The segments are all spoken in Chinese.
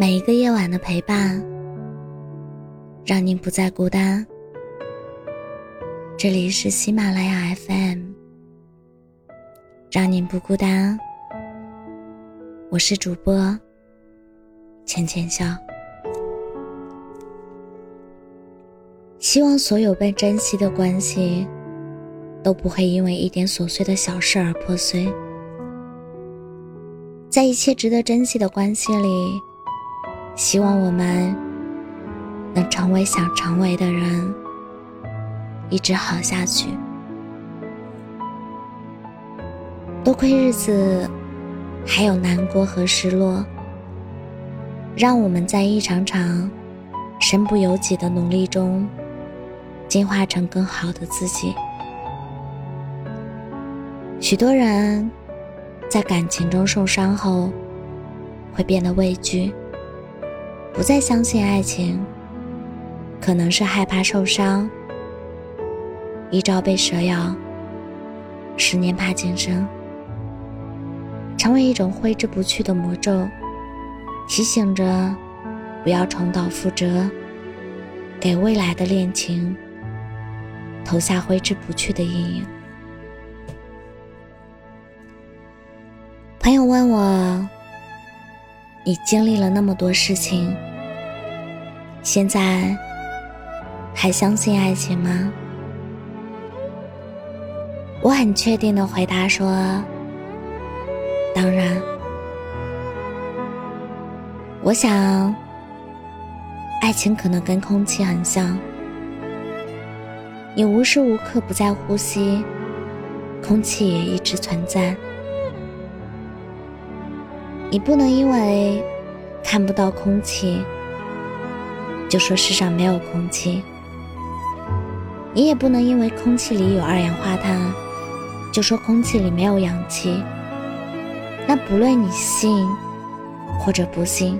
每一个夜晚的陪伴，让您不再孤单。这里是喜马拉雅 FM，让您不孤单。我是主播浅浅笑，希望所有被珍惜的关系都不会因为一点琐碎的小事而破碎。在一切值得珍惜的关系里，希望我们能成为想成为的人，一直好下去。多亏日子还有难过和失落，让我们在一场场身不由己的努力中，进化成更好的自己。许多人。在感情中受伤后，会变得畏惧，不再相信爱情。可能是害怕受伤，一朝被蛇咬，十年怕井绳，成为一种挥之不去的魔咒，提醒着不要重蹈覆辙，给未来的恋情投下挥之不去的阴影。朋友问我：“你经历了那么多事情，现在还相信爱情吗？”我很确定的回答说：“当然。”我想，爱情可能跟空气很像，你无时无刻不在呼吸，空气也一直存在。你不能因为看不到空气，就说世上没有空气；你也不能因为空气里有二氧化碳，就说空气里没有氧气。那不论你信或者不信，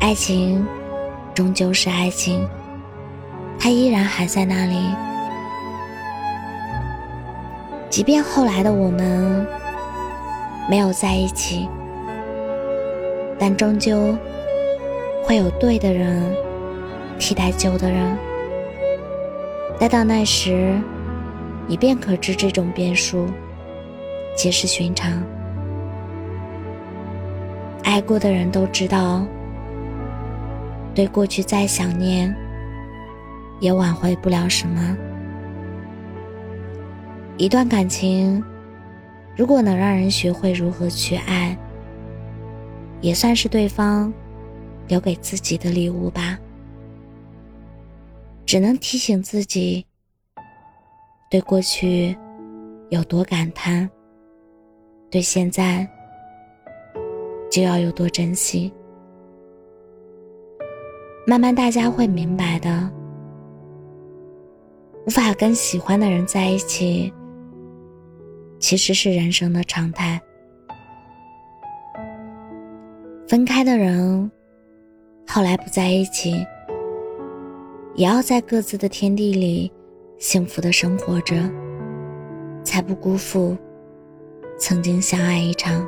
爱情终究是爱情，它依然还在那里。即便后来的我们没有在一起。但终究会有对的人替代旧的人，待到那时，你便可知这种变数皆是寻常。爱过的人都知道，对过去再想念，也挽回不了什么。一段感情，如果能让人学会如何去爱。也算是对方留给自己的礼物吧。只能提醒自己，对过去有多感叹，对现在就要有多珍惜。慢慢大家会明白的。无法跟喜欢的人在一起，其实是人生的常态。分开的人，后来不在一起，也要在各自的天地里幸福的生活着，才不辜负曾经相爱一场。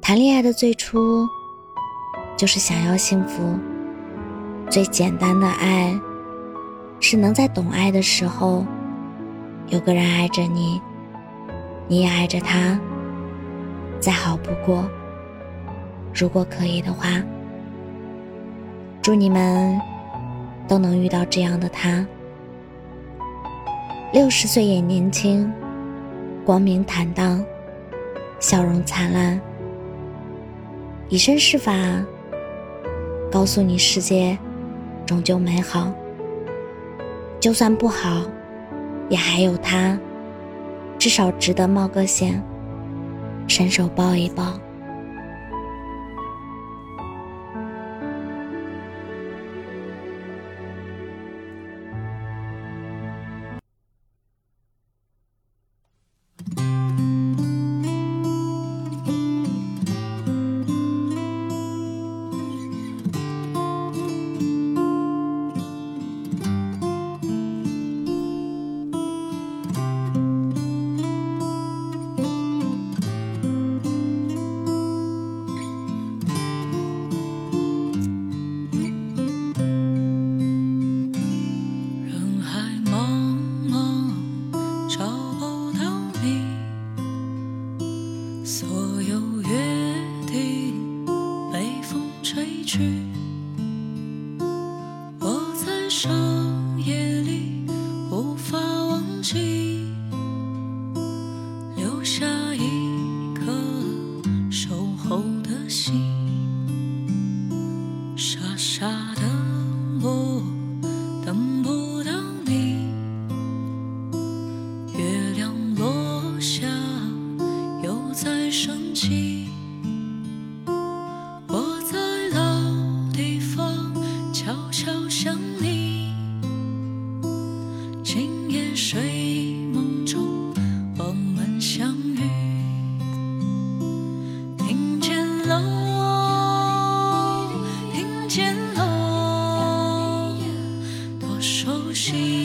谈恋爱的最初，就是想要幸福。最简单的爱，是能在懂爱的时候，有个人爱着你，你也爱着他。再好不过。如果可以的话，祝你们都能遇到这样的他。六十岁也年轻，光明坦荡，笑容灿烂，以身试法，告诉你世界终究美好。就算不好，也还有他，至少值得冒个险。伸手抱一抱。去，she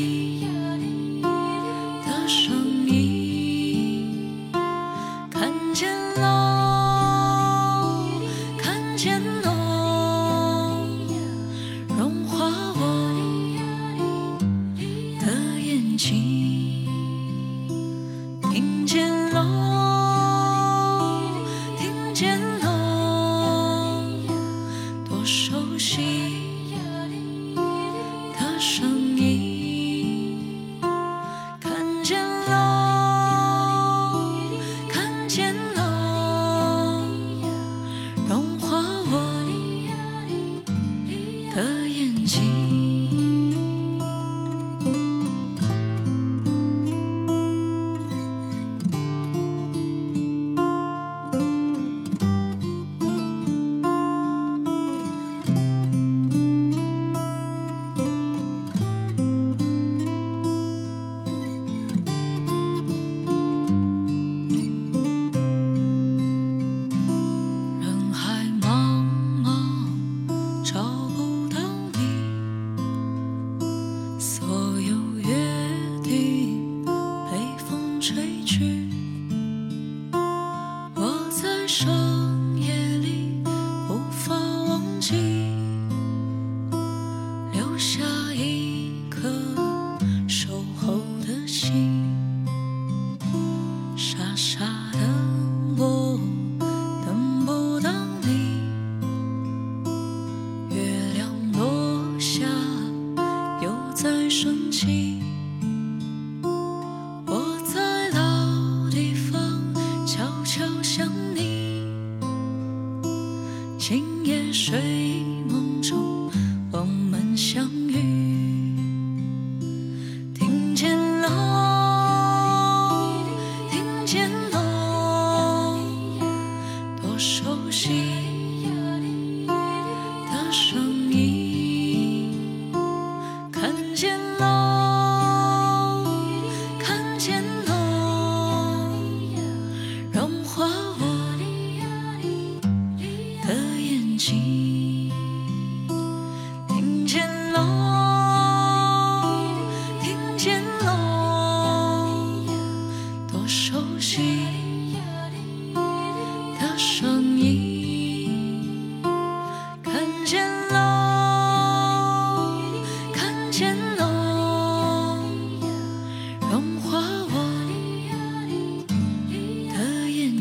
在升起。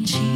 cheek.